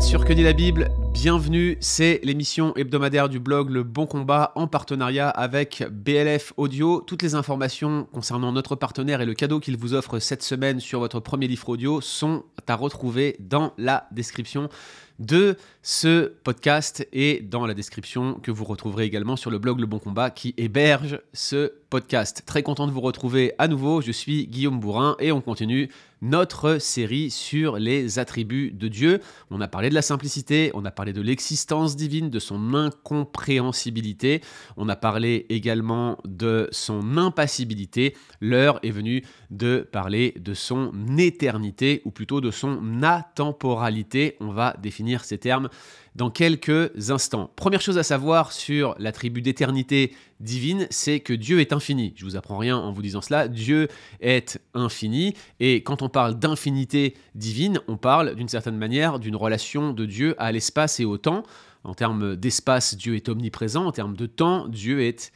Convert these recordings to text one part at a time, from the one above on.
sur Que la Bible? Bienvenue, c'est l'émission hebdomadaire du blog Le Bon Combat en partenariat avec BLF Audio. Toutes les informations concernant notre partenaire et le cadeau qu'il vous offre cette semaine sur votre premier livre audio sont à retrouver dans la description de ce podcast et dans la description que vous retrouverez également sur le blog Le Bon Combat qui héberge ce podcast. Très content de vous retrouver à nouveau, je suis Guillaume Bourrin et on continue notre série sur les attributs de Dieu. On a parlé de la simplicité, on a parlé de l'existence divine, de son incompréhensibilité, on a parlé également de son impassibilité. L'heure est venue de parler de son éternité, ou plutôt de son atemporalité. On va définir ces termes dans quelques instants. Première chose à savoir sur l'attribut d'éternité divine, c'est que Dieu est infini. Je vous apprends rien en vous disant cela. Dieu est infini. Et quand on parle d'infinité divine, on parle d'une certaine manière d'une relation de Dieu à l'espace et au temps. En termes d'espace, Dieu est omniprésent. En termes de temps, Dieu est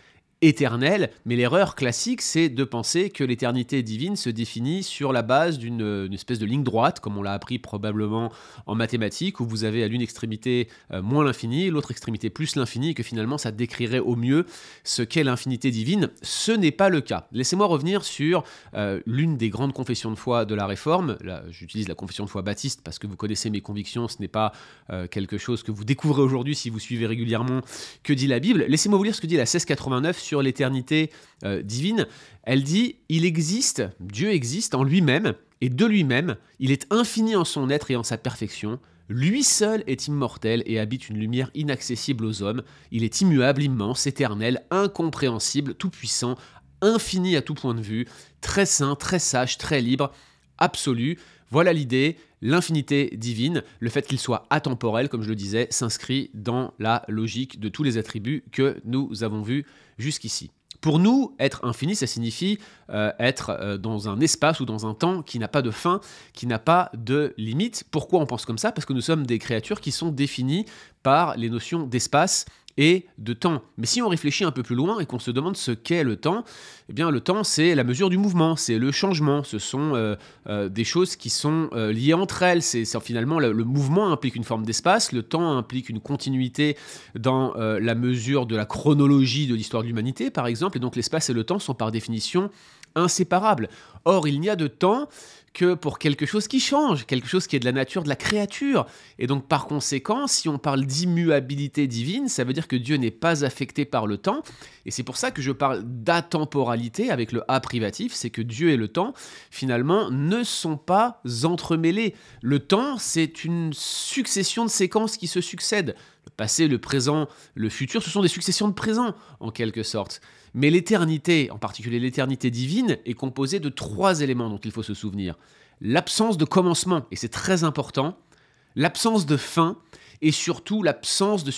éternel, mais l'erreur classique, c'est de penser que l'éternité divine se définit sur la base d'une espèce de ligne droite, comme on l'a appris probablement en mathématiques, où vous avez à l'une extrémité euh, moins l'infini, l'autre extrémité plus l'infini, et que finalement ça décrirait au mieux ce qu'est l'infinité divine. Ce n'est pas le cas. Laissez-moi revenir sur euh, l'une des grandes confessions de foi de la Réforme. J'utilise la confession de foi baptiste parce que vous connaissez mes convictions, ce n'est pas euh, quelque chose que vous découvrez aujourd'hui si vous suivez régulièrement que dit la Bible. Laissez-moi vous lire ce que dit la 1689 sur l'éternité euh, divine, elle dit, il existe, Dieu existe en lui-même, et de lui-même, il est infini en son être et en sa perfection, lui seul est immortel et habite une lumière inaccessible aux hommes, il est immuable, immense, éternel, incompréhensible, tout-puissant, infini à tout point de vue, très saint, très sage, très libre, absolu. Voilà l'idée, l'infinité divine, le fait qu'il soit atemporel, comme je le disais, s'inscrit dans la logique de tous les attributs que nous avons vus jusqu'ici. Pour nous, être infini, ça signifie euh, être euh, dans un espace ou dans un temps qui n'a pas de fin, qui n'a pas de limite. Pourquoi on pense comme ça? Parce que nous sommes des créatures qui sont définies par les notions d'espace et de temps. Mais si on réfléchit un peu plus loin et qu'on se demande ce qu'est le temps, eh bien le temps c'est la mesure du mouvement, c'est le changement, ce sont euh, euh, des choses qui sont euh, liées entre elles. C'est finalement le, le, mouvement implique une forme d'espace, le temps implique une continuité dans la mesure de la chronologie de l'histoire de l'humanité par exemple, et donc l'espace et le temps sont par définition inséparables. Or il n'y a de temps que pour quelque chose qui change, quelque chose qui est de la nature de la créature. Et donc par conséquent, si on parle d'immuabilité divine, ça veut dire que Dieu n'est pas affecté par le temps. Et c'est pour ça que je parle d'atemporalité avec le A privatif, c'est que Dieu et le temps, finalement, ne sont pas entremêlés. Le temps, c'est une succession de séquences qui se succèdent. Le passé, le présent, le futur, ce sont des successions de présents, en quelque sorte. Mais l'éternité, en particulier l'éternité divine, est composée de trois éléments dont il faut se souvenir. L'absence de commencement, et c'est très important, l'absence de fin, et surtout l'absence de,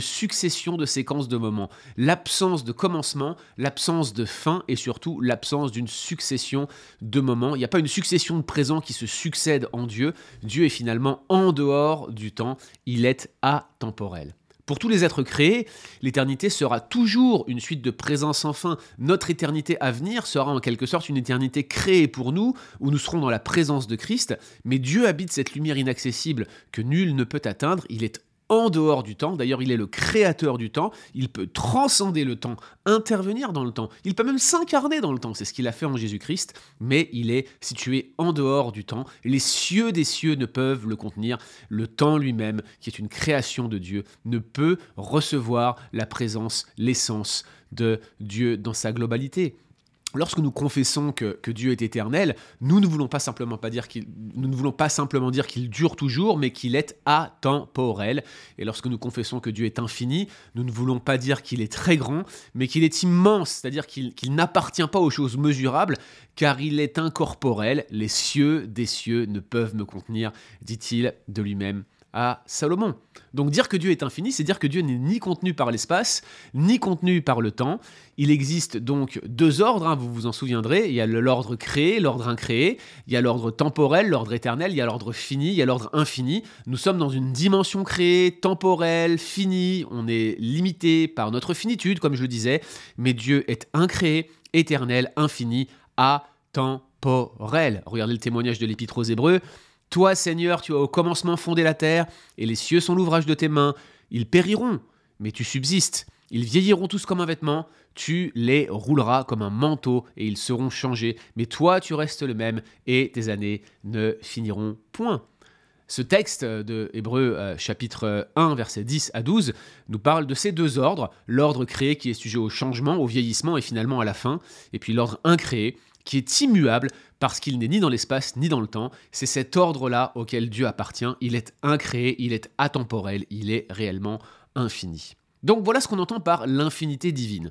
succession de séquences de moments. L'absence de commencement, l'absence de fin, et surtout l'absence d'une succession de moments. Il n'y a pas une succession de présents qui se succèdent en Dieu. Dieu est finalement en dehors du temps, il est atemporel. Pour tous les êtres créés, l'éternité sera toujours une suite de présence sans fin. Notre éternité à venir sera en quelque sorte une éternité créée pour nous, où nous serons dans la présence de Christ, mais Dieu habite cette lumière inaccessible que nul ne peut atteindre, il est en dehors du temps. D'ailleurs, il est le créateur du temps. Il peut transcender le temps, intervenir dans le temps. Il peut même s'incarner dans le temps. C'est ce qu'il a fait en Jésus-Christ. Mais il est situé en dehors du temps. Les cieux des cieux ne peuvent le contenir. Le temps lui-même, qui est une création de Dieu, ne peut recevoir la présence, l'essence de Dieu dans sa globalité lorsque nous confessons que, Dieu est éternel, nous ne voulons pas simplement pas dire qu'il, nous ne voulons pas simplement dire qu'il dure toujours, mais qu'il est atemporel. Et lorsque nous confessons que Dieu est infini, nous ne voulons pas dire qu'il est très grand, mais qu'il est immense, c'est-à-dire qu'il, qu'il n'appartient pas aux choses mesurables, car il est incorporel. Les cieux des cieux ne peuvent me contenir, dit-il de lui-même à Salomon. Donc dire que Dieu est infini, c'est dire que Dieu n'est ni contenu par l'espace, ni contenu par le temps. Il existe donc deux ordres, hein, vous vous en souviendrez. Il y a l'ordre créé, l'ordre incréé. Il y a l'ordre temporel, l'ordre éternel. Il y a l'ordre fini, il y a l'ordre infini. Nous sommes dans une dimension créée, temporelle, finie. On est limité par notre finitude, comme je le disais. Mais Dieu est incréé, éternel, infini, atemporel. Regardez le témoignage de l'Épître aux Hébreux. Toi, Seigneur, tu as au commencement fondé la terre, et les cieux sont l'ouvrage de tes mains. Ils périront, mais tu subsistes. Ils vieilliront tous comme un vêtement, tu les rouleras comme un manteau, et ils seront changés. Mais toi, tu restes le même, et tes années ne finiront point. Ce texte de Hébreu euh, chapitre 1 verset 10 à 12 nous parle de ces deux ordres, l'ordre créé qui est sujet au changement, au vieillissement et finalement à la fin, et puis l'ordre incréé qui est immuable parce qu'il n'est ni dans l'espace ni dans le temps. C'est cet ordre-là auquel Dieu appartient. Il est incréé, il est atemporel, il est réellement infini. Donc voilà ce qu'on entend par l'infinité divine.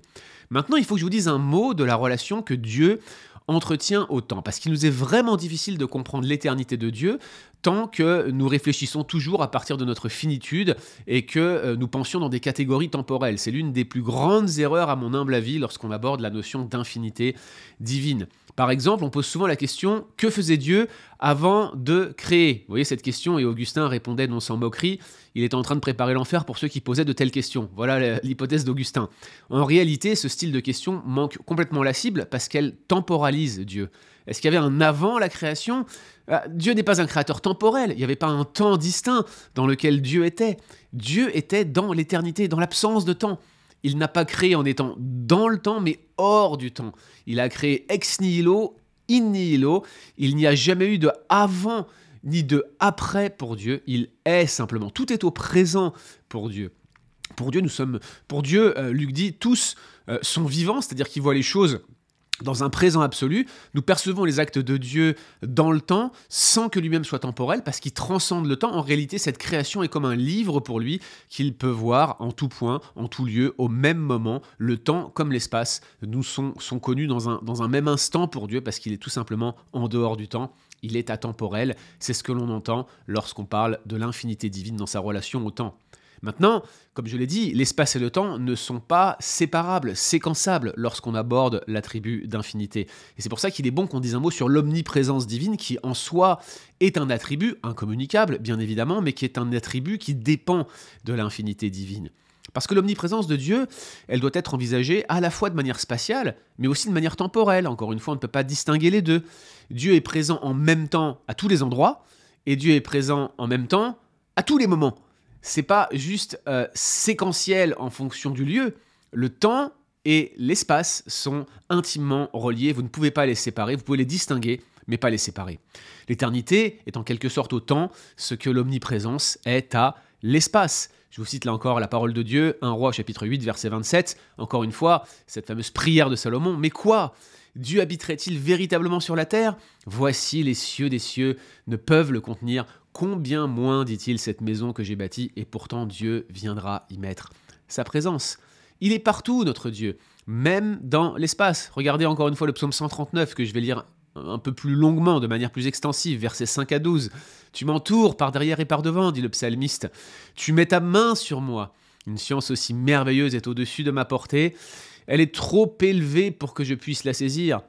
Maintenant, il faut que je vous dise un mot de la relation que Dieu entretient au temps, parce qu'il nous est vraiment difficile de comprendre l'éternité de Dieu tant que nous réfléchissons toujours à partir de notre finitude et que euh, nous pensions dans des catégories temporelles. C'est l'une des plus grandes erreurs, à mon humble avis, lorsqu'on aborde la notion d'infinité divine. Par exemple, on pose souvent la question que faisait Dieu avant de créer? Vous voyez cette question et Augustin répondait non sans moquerie il est en train de préparer l'enfer pour ceux qui posaient de telles questions. Voilà l'hypothèse d'Augustin. En réalité, ce style de question manque complètement la cible parce qu'elle temporalise Dieu. Est-ce qu'il y avait un avant la création? Ah, Dieu n'est pas un créateur temporel, il n'y avait pas un temps distinct dans lequel Dieu était. Dieu était dans l'éternité, dans l'absence de temps. Il n'a pas créé en étant dans le temps, mais hors du temps. Il a créé ex nihilo, in nihilo. Il n'y a jamais eu de avant ni de après pour Dieu. Il est simplement. Tout est au présent pour Dieu. Pour Dieu, nous sommes. Pour Dieu, euh, Luc dit, tous euh, sont vivants, c'est-à-dire qu'ils voient les choses dans un présent absolu, nous percevons les actes de Dieu dans le temps sans que lui-même soit temporel, parce qu'il transcende le temps. En réalité, cette création est comme un livre pour lui qu'il peut voir en tout point, en tout lieu, au même moment. Le temps comme l'espace nous sont, sont connus dans un, dans un même instant pour Dieu, parce qu'il est tout simplement en dehors du temps. Il est atemporel. C'est ce que l'on entend lorsqu'on parle de l'infinité divine dans sa relation au temps. Maintenant, comme je l'ai dit, l'espace et le temps ne sont pas séparables, séquençables lorsqu'on aborde l'attribut d'infinité. Et c'est pour ça qu'il est bon qu'on dise un mot sur l'omniprésence divine qui en soi est un attribut incommunicable, bien évidemment, mais qui est un attribut qui dépend de l'infinité divine. Parce que l'omniprésence de Dieu, elle doit être envisagée à la fois de manière spatiale, mais aussi de manière temporelle. Encore une fois, on ne peut pas distinguer les deux. Dieu est présent en même temps à tous les endroits, et Dieu est présent en même temps à tous les moments c'est pas juste euh, séquentiel en fonction du lieu. Le temps et l'espace sont intimement reliés. Vous ne pouvez pas les séparer. Vous pouvez les distinguer, mais pas les séparer. L'éternité est en quelque sorte au temps ce que l'omniprésence est à l'espace. Je vous cite là encore la parole de Dieu, 1 roi chapitre 8 verset 27, encore une fois, cette fameuse prière de Salomon. Mais quoi? Dieu habiterait-il véritablement sur la terre? Voici les cieux des cieux ne peuvent le contenir. Combien moins, dit-il, cette maison que j'ai bâtie, et pourtant Dieu viendra y mettre sa présence. Il est partout, notre Dieu, même dans l'espace. Regardez encore une fois le psaume 139 que je vais lire un peu plus longuement, de manière plus extensive, versets 5 à 12. Tu m'entoures par derrière et par devant, dit le psalmiste. Tu mets ta main sur moi. Une science aussi merveilleuse est au-dessus de ma portée. Elle est trop élevée pour que je puisse la saisir.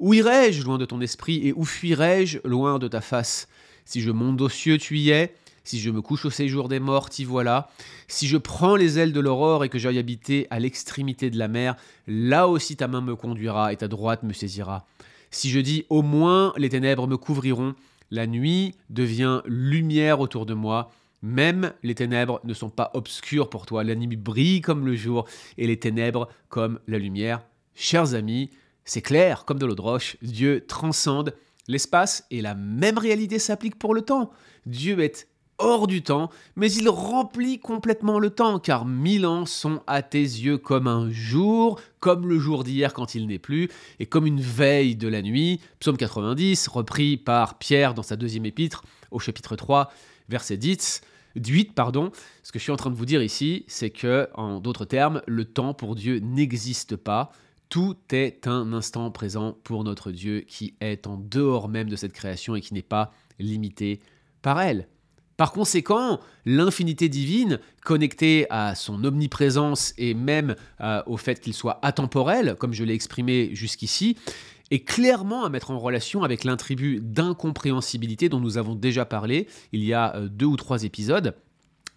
Où irai-je loin de ton esprit et où fuirai-je loin de ta face? Si je monte aux cieux, tu y es. Si je me couche au séjour des morts, t'y voilà. Si je prends les ailes de l'aurore et que j'aille habiter à l'extrémité de la mer, là aussi ta main me conduira et ta droite me saisira. Si je dis au moins les ténèbres me couvriront, la nuit devient lumière autour de moi, même les ténèbres ne sont pas obscures pour toi. La nuit brille comme le jour et les ténèbres comme la lumière. Chers amis, c'est clair, comme de l'eau de roche, Dieu transcende l'espace et la même réalité s'applique pour le temps. Dieu est hors du temps, mais il remplit complètement le temps, car mille ans sont à tes yeux comme un jour, comme le jour d'hier quand il n'est plus, et comme une veille de la nuit. Psaume 90, repris par Pierre dans sa deuxième épître, au chapitre 3, verset 10. 8, pardon. Ce que je suis en train de vous dire ici, c'est que, en d'autres termes, le temps pour Dieu n'existe pas. Tout est un instant présent pour notre Dieu qui est en dehors même de cette création et qui n'est pas limité par elle. Par conséquent, l'infinité divine, connectée à son omniprésence et même euh, au fait qu'il soit atemporel, comme je l'ai exprimé jusqu'ici, est clairement à mettre en relation avec l'intribut d'incompréhensibilité dont nous avons déjà parlé il y a euh, deux ou trois épisodes.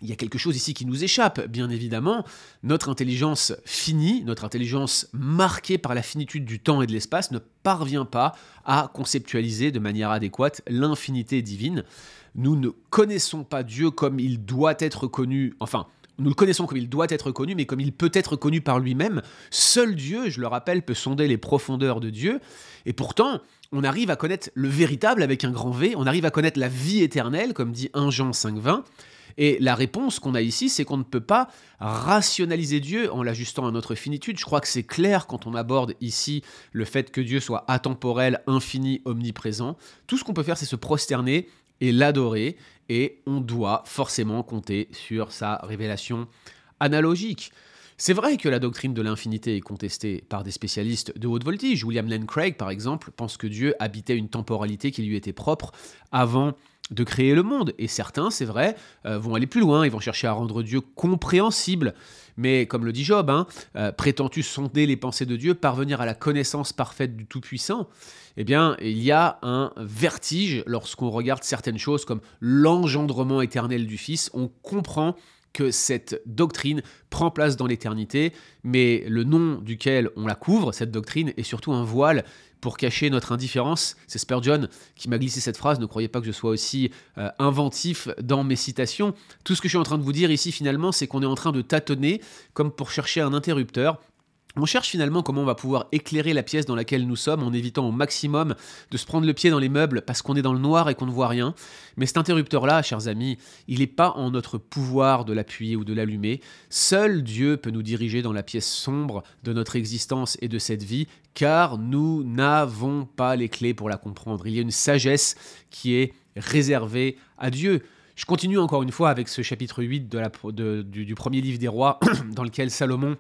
Il y a quelque chose ici qui nous échappe, bien évidemment. Notre intelligence finie, notre intelligence marquée par la finitude du temps et de l'espace ne parvient pas à conceptualiser de manière adéquate l'infinité divine. Nous ne connaissons pas Dieu comme il doit être connu, enfin, nous le connaissons comme il doit être connu, mais comme il peut être connu par lui-même. Seul Dieu, je le rappelle, peut sonder les profondeurs de Dieu. Et pourtant, on arrive à connaître le véritable avec un grand V, on arrive à connaître la vie éternelle, comme dit 1 Jean 5.20. Et la réponse qu'on a ici, c'est qu'on ne peut pas rationaliser Dieu en l'ajustant à notre finitude. Je crois que c'est clair quand on aborde ici le fait que Dieu soit atemporel, infini, omniprésent. Tout ce qu'on peut faire, c'est se prosterner et l'adorer, et on doit forcément compter sur sa révélation analogique. C'est vrai que la doctrine de l'infinité est contestée par des spécialistes de haute voltige. William Lane Craig, par exemple, pense que Dieu habitait une temporalité qui lui était propre avant de créer le monde. Et certains, c'est vrai, euh, vont aller plus loin, ils vont chercher à rendre Dieu compréhensible. Mais comme le dit Job, hein, euh, prétends-tu sonder les pensées de Dieu, parvenir à la connaissance parfaite du Tout-Puissant? Eh bien, il y a un vertige lorsqu'on regarde certaines choses comme l'engendrement éternel du Fils. On comprend que cette doctrine prend place dans l'éternité, mais le nom duquel on la couvre, cette doctrine, est surtout un voile pour cacher notre indifférence. C'est Spurgeon qui m'a glissé cette phrase, ne croyez pas que je sois aussi euh, inventif dans mes citations. Tout ce que je suis en train de vous dire ici finalement, c'est qu'on est en train de tâtonner comme pour chercher un interrupteur on cherche finalement comment on va pouvoir éclairer la pièce dans laquelle nous sommes en évitant au maximum de se prendre le pied dans les meubles parce qu'on est dans le noir et qu'on ne voit rien. Mais cet interrupteur-là, chers amis, il n'est pas en notre pouvoir de l'appuyer ou de l'allumer. Seul Dieu peut nous diriger dans la pièce sombre de notre existence et de cette vie, car nous n'avons pas les clés pour la comprendre. Il y a une sagesse qui est réservée à Dieu. Je continue encore une fois avec ce chapitre 8 de la, du, du premier livre des rois, dans lequel Salomon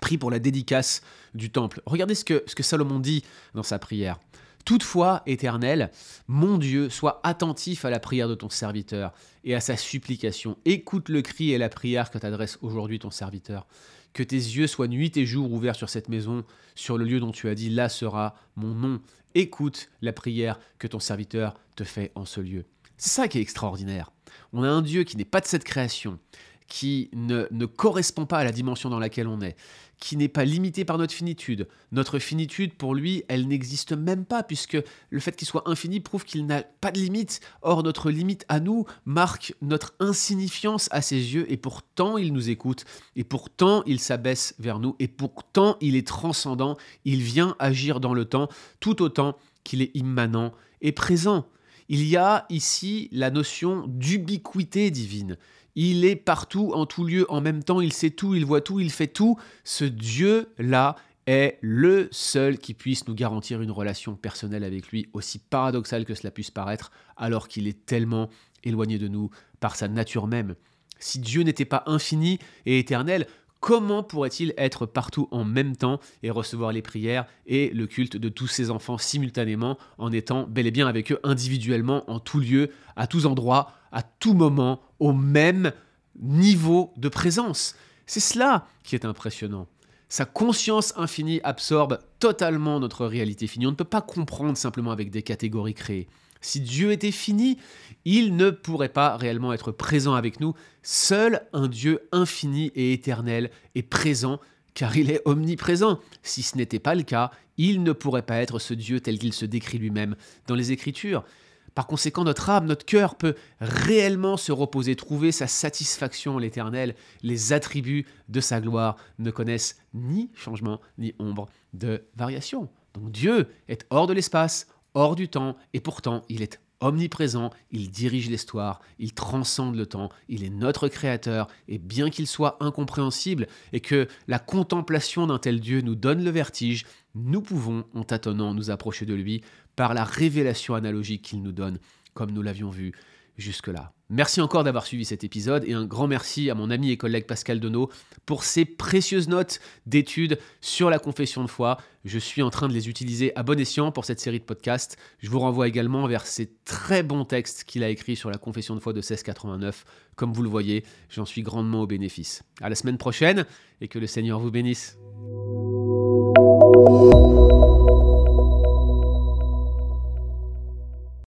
pris pour la dédicace du temple. Regardez ce que, ce que Salomon dit dans sa prière. Toutefois, éternel, mon Dieu, sois attentif à la prière de ton serviteur et à sa supplication. Écoute le cri et la prière que t'adresse aujourd'hui ton serviteur. Que tes yeux soient nuit et jour ouverts sur cette maison, sur le lieu dont tu as dit, là sera mon nom. Écoute la prière que ton serviteur te fait en ce lieu. C'est ça qui est extraordinaire. On a un Dieu qui n'est pas de cette création, qui ne, ne, correspond pas à la dimension dans laquelle on est, qui n'est pas limité par notre finitude. Notre finitude, pour lui, elle n'existe même pas, puisque le fait qu'il soit infini prouve qu'il n'a pas de limite. Or, notre limite à nous marque notre insignifiance à ses yeux, et pourtant il nous écoute, et pourtant il s'abaisse vers nous, et pourtant il est transcendant, il vient agir dans le temps, tout autant qu'il est immanent et présent. Il y a ici la notion d'ubiquité divine. Il est partout, en tout lieu, en même temps, il sait tout, il voit tout, il fait tout. Ce Dieu-là est le seul qui puisse nous garantir une relation personnelle avec lui, aussi paradoxale que cela puisse paraître, alors qu'il est tellement éloigné de nous par sa nature même. Si Dieu n'était pas infini et éternel, comment pourrait-il être partout en même temps et recevoir les prières et le culte de tous ses enfants simultanément en étant bel et bien avec eux individuellement, en tout lieu, à tous endroits, à tout moment, au même niveau de présence? C'est cela qui est impressionnant. Sa conscience infinie absorbe totalement notre réalité finie. On ne peut pas comprendre simplement avec des catégories créées. Si Dieu était fini, il ne pourrait pas réellement être présent avec nous. Seul un Dieu infini et éternel est présent car il est omniprésent. Si ce n'était pas le cas, il ne pourrait pas être ce Dieu tel qu'il se décrit lui-même dans les Écritures. Par conséquent, notre âme, notre cœur peut réellement se reposer, trouver sa satisfaction en l'Éternel. Les attributs de sa gloire ne connaissent ni changement ni ombre de variation. Donc Dieu est hors de l'espace, hors du temps, et pourtant il est omniprésent, il dirige l'histoire, il transcende le temps, il est notre créateur, et bien qu'il soit incompréhensible et que la contemplation d'un tel Dieu nous donne le vertige, nous pouvons, en tâtonnant, nous approcher de lui par la révélation analogique qu'il nous donne, comme nous l'avions vu jusque-là. Merci encore d'avoir suivi cet épisode et un grand merci à mon ami et collègue Pascal Denot pour ses précieuses notes d'études sur la confession de foi. Je suis en train de les utiliser à bon escient pour cette série de podcasts. Je vous renvoie également vers ces très bons textes qu'il a écrits sur la confession de foi de 1689. Comme vous le voyez, j'en suis grandement au bénéfice. À la semaine prochaine et que le Seigneur vous bénisse.